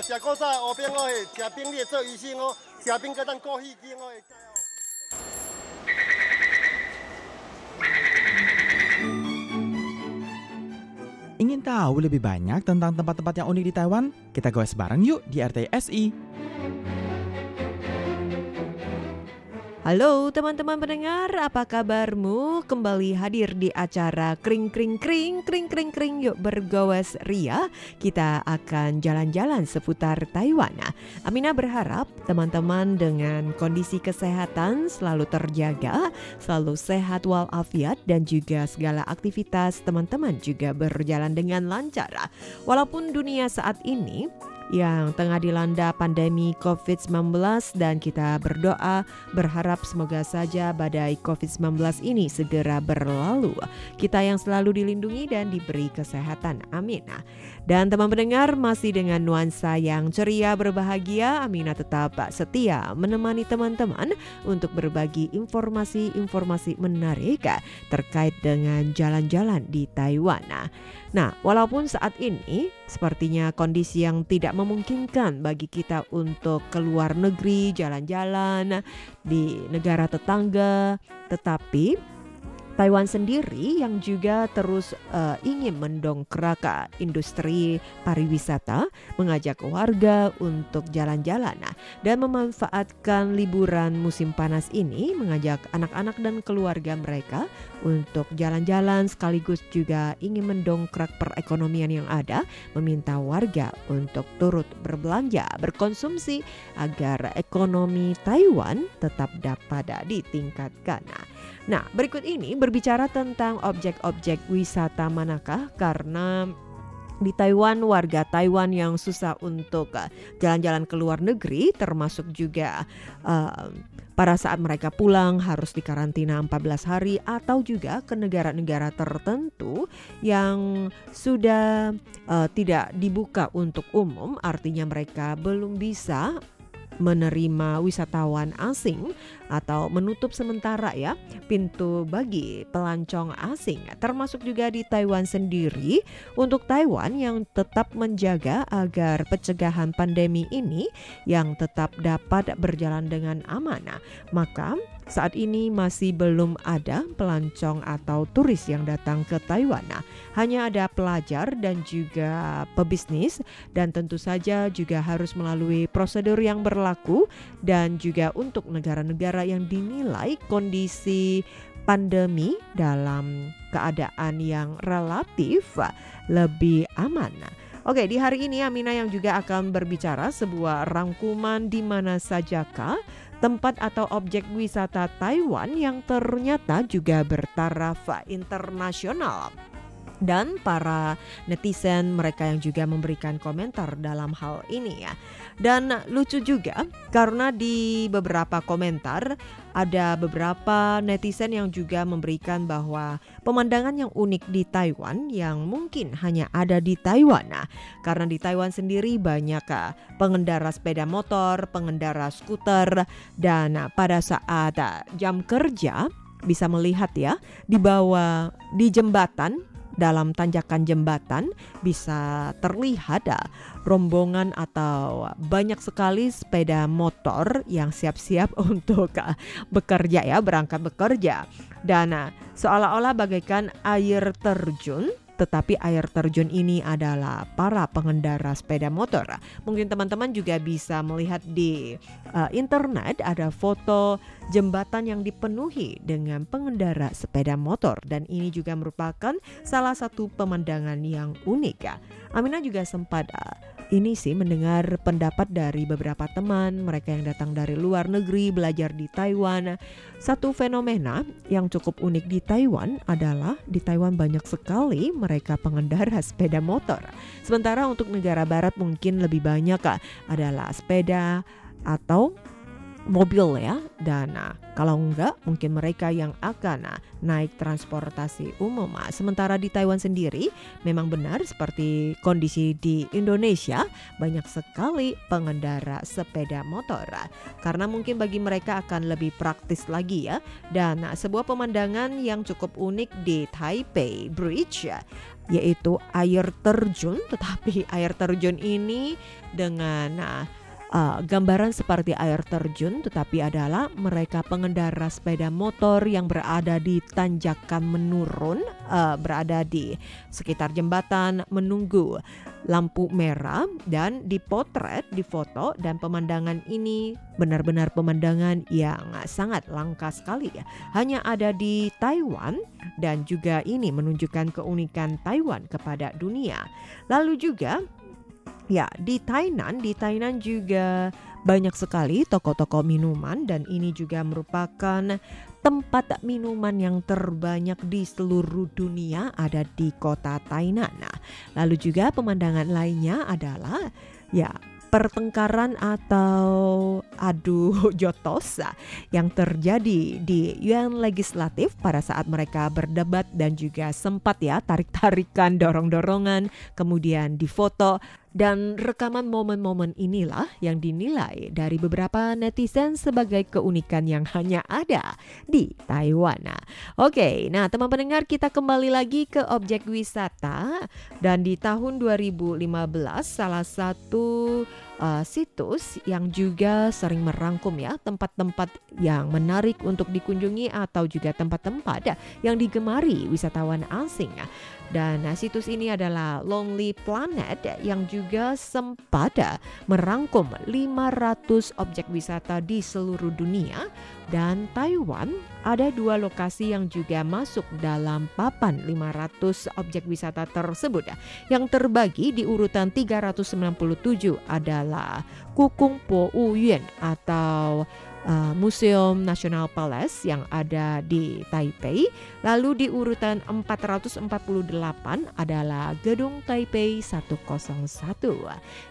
来哦，来食冰哦，食古早乌冰哦，嘿，食冰你会做鱼腥哦，食冰个当过戏精哦。Ingin tahu lebih banyak tentang tempat-tempat yang unik di Taiwan? Kita goes bareng yuk di RTSI. Halo teman-teman pendengar, apa kabarmu? Kembali hadir di acara Kring Kring Kring Kring Kring Kring Yuk bergowes ria. Kita akan jalan-jalan seputar Taiwan. Nah, Amina berharap teman-teman dengan kondisi kesehatan selalu terjaga Selalu sehat walafiat dan juga segala aktivitas teman-teman juga berjalan dengan lancar. Walaupun dunia saat ini yang tengah dilanda pandemi COVID-19 dan kita berdoa berharap semoga saja badai COVID-19 ini segera berlalu. Kita yang selalu dilindungi dan diberi kesehatan. Amin. Dan teman pendengar masih dengan nuansa yang ceria berbahagia, Amina tetap setia menemani teman-teman untuk berbagi informasi-informasi menarik terkait dengan jalan-jalan di Taiwan. Nah, walaupun saat ini sepertinya kondisi yang tidak memungkinkan bagi kita untuk keluar negeri, jalan-jalan di negara tetangga, tetapi Taiwan sendiri yang juga terus uh, ingin mendongkrak industri pariwisata, mengajak warga untuk jalan-jalan nah, dan memanfaatkan liburan musim panas ini, mengajak anak-anak dan keluarga mereka untuk jalan-jalan sekaligus juga ingin mendongkrak perekonomian yang ada, meminta warga untuk turut berbelanja, berkonsumsi agar ekonomi Taiwan tetap dapat ditingkatkan. Nah, Nah, berikut ini berbicara tentang objek-objek wisata manakah? Karena di Taiwan warga Taiwan yang susah untuk uh, jalan-jalan ke luar negeri termasuk juga uh, pada saat mereka pulang harus dikarantina 14 hari atau juga ke negara-negara tertentu yang sudah uh, tidak dibuka untuk umum. Artinya mereka belum bisa menerima wisatawan asing atau menutup sementara ya pintu bagi pelancong asing. Termasuk juga di Taiwan sendiri untuk Taiwan yang tetap menjaga agar pencegahan pandemi ini yang tetap dapat berjalan dengan aman. Maka saat ini masih belum ada pelancong atau turis yang datang ke Taiwan. Nah, hanya ada pelajar dan juga pebisnis dan tentu saja juga harus melalui prosedur yang berlaku dan juga untuk negara-negara yang dinilai kondisi pandemi dalam keadaan yang relatif lebih aman. Oke, di hari ini Amina yang juga akan berbicara sebuah rangkuman di mana sajakah tempat atau objek wisata Taiwan yang ternyata juga bertaraf internasional dan para netizen mereka yang juga memberikan komentar dalam hal ini ya. Dan lucu juga karena di beberapa komentar ada beberapa netizen yang juga memberikan bahwa pemandangan yang unik di Taiwan yang mungkin hanya ada di Taiwan. Nah, karena di Taiwan sendiri banyak ah, pengendara sepeda motor, pengendara skuter dan pada saat ah, jam kerja bisa melihat ya di bawah di jembatan dalam tanjakan jembatan bisa terlihat uh, rombongan atau banyak sekali sepeda motor yang siap-siap untuk uh, bekerja ya, berangkat bekerja. Dan uh, seolah-olah bagaikan air terjun tetapi air terjun ini adalah para pengendara sepeda motor. Mungkin teman-teman juga bisa melihat di uh, internet ada foto jembatan yang dipenuhi dengan pengendara sepeda motor dan ini juga merupakan salah satu pemandangan yang unik ya. Amina juga sempat uh, ini sih mendengar pendapat dari beberapa teman mereka yang datang dari luar negeri belajar di Taiwan. Satu fenomena yang cukup unik di Taiwan adalah di Taiwan banyak sekali mereka pengendara sepeda motor. Sementara untuk negara barat mungkin lebih banyak adalah sepeda atau mobil ya dan nah, kalau enggak mungkin mereka yang akan nah, naik transportasi umum. Nah, sementara di Taiwan sendiri memang benar seperti kondisi di Indonesia banyak sekali pengendara sepeda motor karena mungkin bagi mereka akan lebih praktis lagi ya. Dan nah, sebuah pemandangan yang cukup unik di Taipei Bridge yaitu air terjun. Tetapi air terjun ini dengan nah, uh, gambaran seperti air terjun, tetapi adalah mereka pengendara sepeda motor yang berada di tanjakan menurun, uh, berada di sekitar jembatan menunggu lampu merah dan dipotret, difoto dan pemandangan ini benar-benar pemandangan yang sangat langka sekali ya. Hanya ada di Taiwan dan juga ini menunjukkan keunikan Taiwan kepada dunia. Lalu juga Ya, di Tainan, di Tainan juga banyak sekali toko-toko minuman dan ini juga merupakan tempat minuman yang terbanyak di seluruh dunia ada di kota Tainan. Nah, lalu juga pemandangan lainnya adalah ya pertengkaran atau adu jotos yang terjadi di Yuan Legislatif pada saat mereka berdebat dan juga sempat ya tarik-tarikan dorong-dorongan kemudian difoto dan rekaman momen-momen inilah yang dinilai dari beberapa netizen sebagai keunikan yang hanya ada di Taiwan. Oke, nah teman pendengar kita kembali lagi ke objek wisata dan di tahun 2015 salah satu uh, situs yang juga sering merangkum ya tempat-tempat yang menarik untuk dikunjungi atau juga tempat-tempat yang digemari wisatawan asing. Dan nah, situs ini adalah Lonely Planet yang juga sempat merangkum 500 objek wisata di seluruh dunia dan Taiwan ada dua lokasi yang juga masuk dalam papan 500 objek wisata tersebut. Yang terbagi di urutan 397 adalah Kukung Po Uyuan atau uh, Museum National Palace yang ada di Taipei. Lalu di urutan 448 adalah Gedung Taipei 101.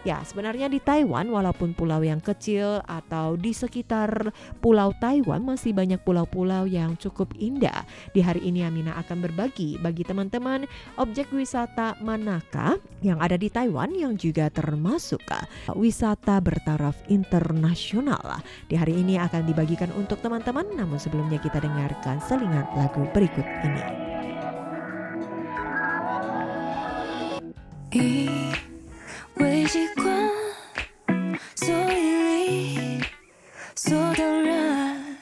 Ya, sebenarnya di Taiwan walaupun pulau yang kecil atau di sekitar pulau Taiwan masih banyak pulau-pulau yang cukup indah. Di hari ini Amina akan berbagi bagi teman-teman objek wisata manakah yang ada di Taiwan yang juga termasuk wisata bertaraf internasional. Di hari ini akan dibagikan untuk teman-teman namun sebelumnya kita dengarkan selingan lagu berikut ini. 因为习惯，所以理所当然。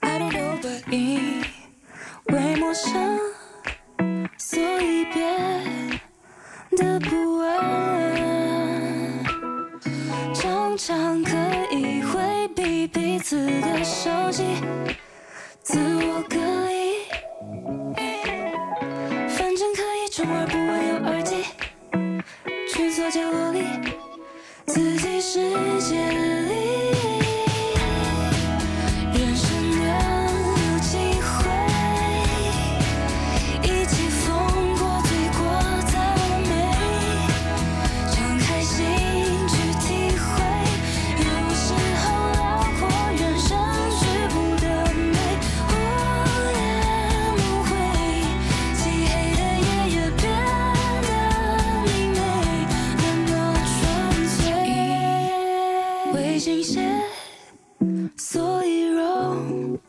I don't know but 因为陌生，所 次的熟悉。以容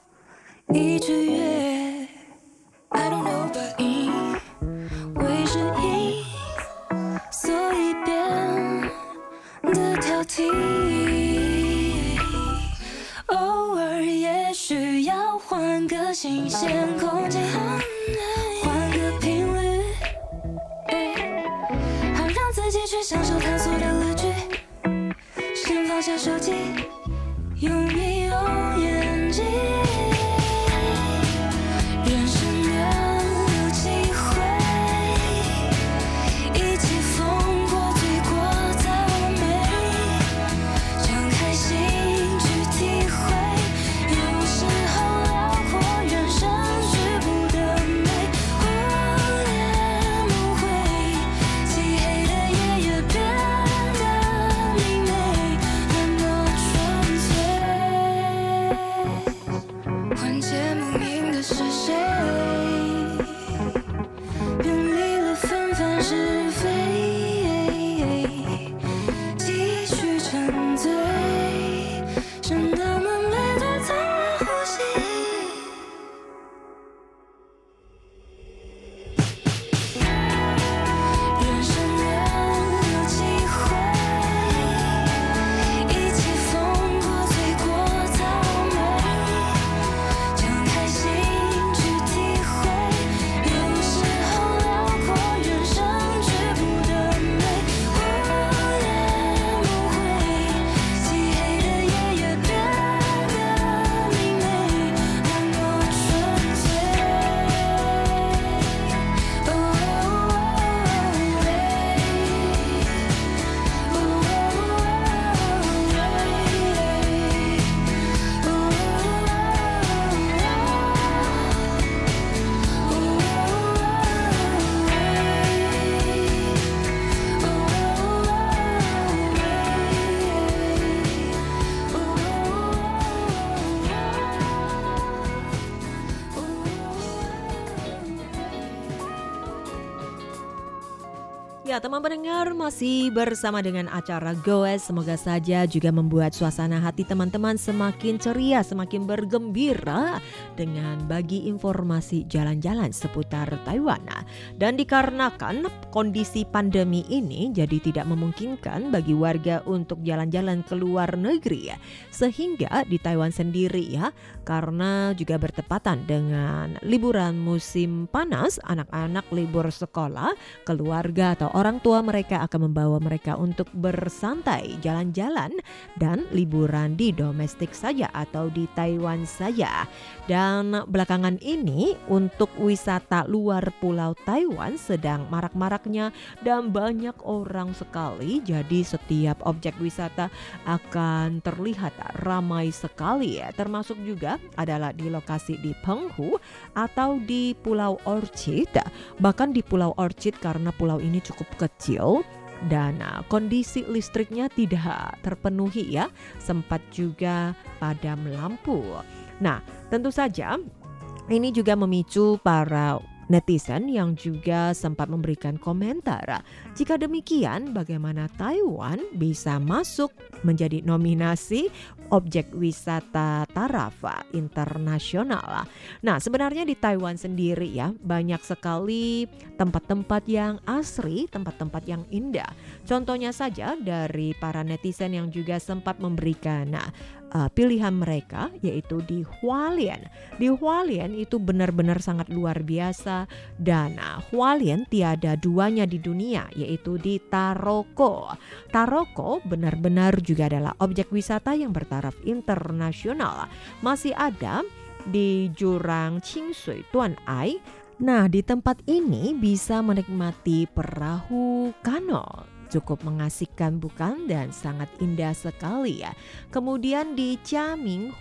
易取悦。I don't know but 因为是因，所以变得挑剔。偶尔也需要换个新鲜空间，换个频率，好让自己去享受探索的乐趣。先放下手机，用一 Ya teman pendengar masih bersama dengan acara Goes Semoga saja juga membuat suasana hati teman-teman semakin ceria, semakin bergembira Dengan bagi informasi jalan-jalan seputar Taiwan. Dan dikarenakan kondisi pandemi ini jadi tidak memungkinkan bagi warga untuk jalan-jalan ke luar negeri. Sehingga di Taiwan sendiri ya Karena juga bertepatan dengan liburan musim panas Anak-anak libur sekolah, keluarga atau orang tua mereka akan membawa mereka untuk bersantai, jalan-jalan, dan liburan di domestik saja atau di Taiwan saja. Dan belakangan ini untuk wisata luar pulau Taiwan sedang marak-maraknya dan banyak orang sekali. Jadi setiap objek wisata akan terlihat ramai sekali ya. Termasuk juga adalah di lokasi di Penghu atau di Pulau Orchid. Bahkan di Pulau Orchid karena pulau ini cukup cukup kecil dan uh, kondisi listriknya tidak terpenuhi ya, sempat juga padam lampu. Nah, tentu saja ini juga memicu para netizen yang juga sempat memberikan komentar. Jika demikian, bagaimana Taiwan bisa masuk menjadi nominasi objek wisata taraf internasional? Nah, sebenarnya di Taiwan sendiri ya, banyak sekali tempat-tempat yang asri, tempat-tempat yang indah. Contohnya saja dari para netizen yang juga sempat memberikan uh, pilihan mereka yaitu di Hualien. Di Hualien itu benar-benar sangat luar biasa dan uh, Hualien tiada duanya di dunia yaitu di Taroko. Taroko benar-benar juga adalah objek wisata yang bertaraf internasional. Masih ada di jurang Qingsui Tuan Ai Nah, di tempat ini bisa menikmati perahu kano cukup mengasihkan bukan dan sangat indah sekali ya. Kemudian di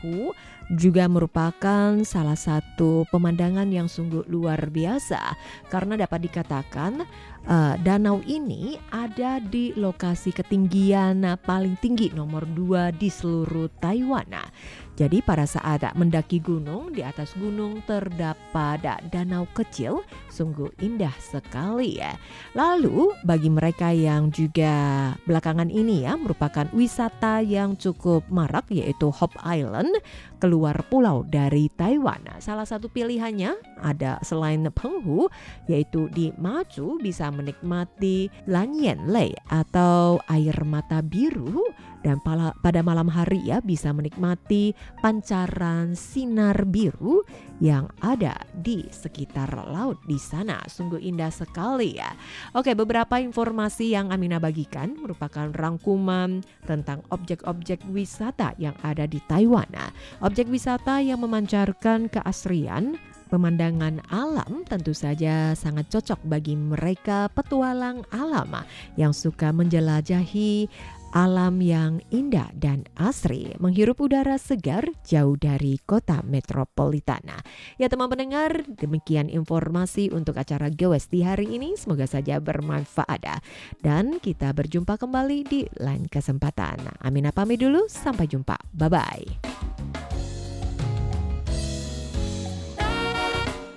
Hu juga merupakan salah satu pemandangan yang sungguh luar biasa karena dapat dikatakan uh, danau ini ada di lokasi ketinggian paling tinggi nomor 2 di seluruh Taiwan. Nah, jadi pada saat mendaki gunung, di atas gunung terdapat danau kecil, sungguh indah sekali ya. Lalu bagi mereka yang juga belakangan ini ya merupakan wisata yang cukup marak yaitu Hop Island, keluar pulau dari Taiwan. Salah satu pilihannya ada selain Penghu yaitu di Machu bisa menikmati Lanyan Lei atau air mata biru dan pada malam hari ya bisa menikmati pancaran sinar biru yang ada di sekitar laut di sana. Sungguh indah sekali ya. Oke, beberapa informasi yang Amina bagikan merupakan rangkuman tentang objek-objek wisata yang ada di Taiwan. Objek wisata yang memancarkan keasrian Pemandangan alam tentu saja sangat cocok bagi mereka petualang alam yang suka menjelajahi alam yang indah dan asri, menghirup udara segar jauh dari kota metropolitana. Ya teman pendengar, demikian informasi untuk acara Gowes di hari ini. Semoga saja bermanfaat. Dan kita berjumpa kembali di lain kesempatan. Amina pamit dulu, sampai jumpa. Bye-bye.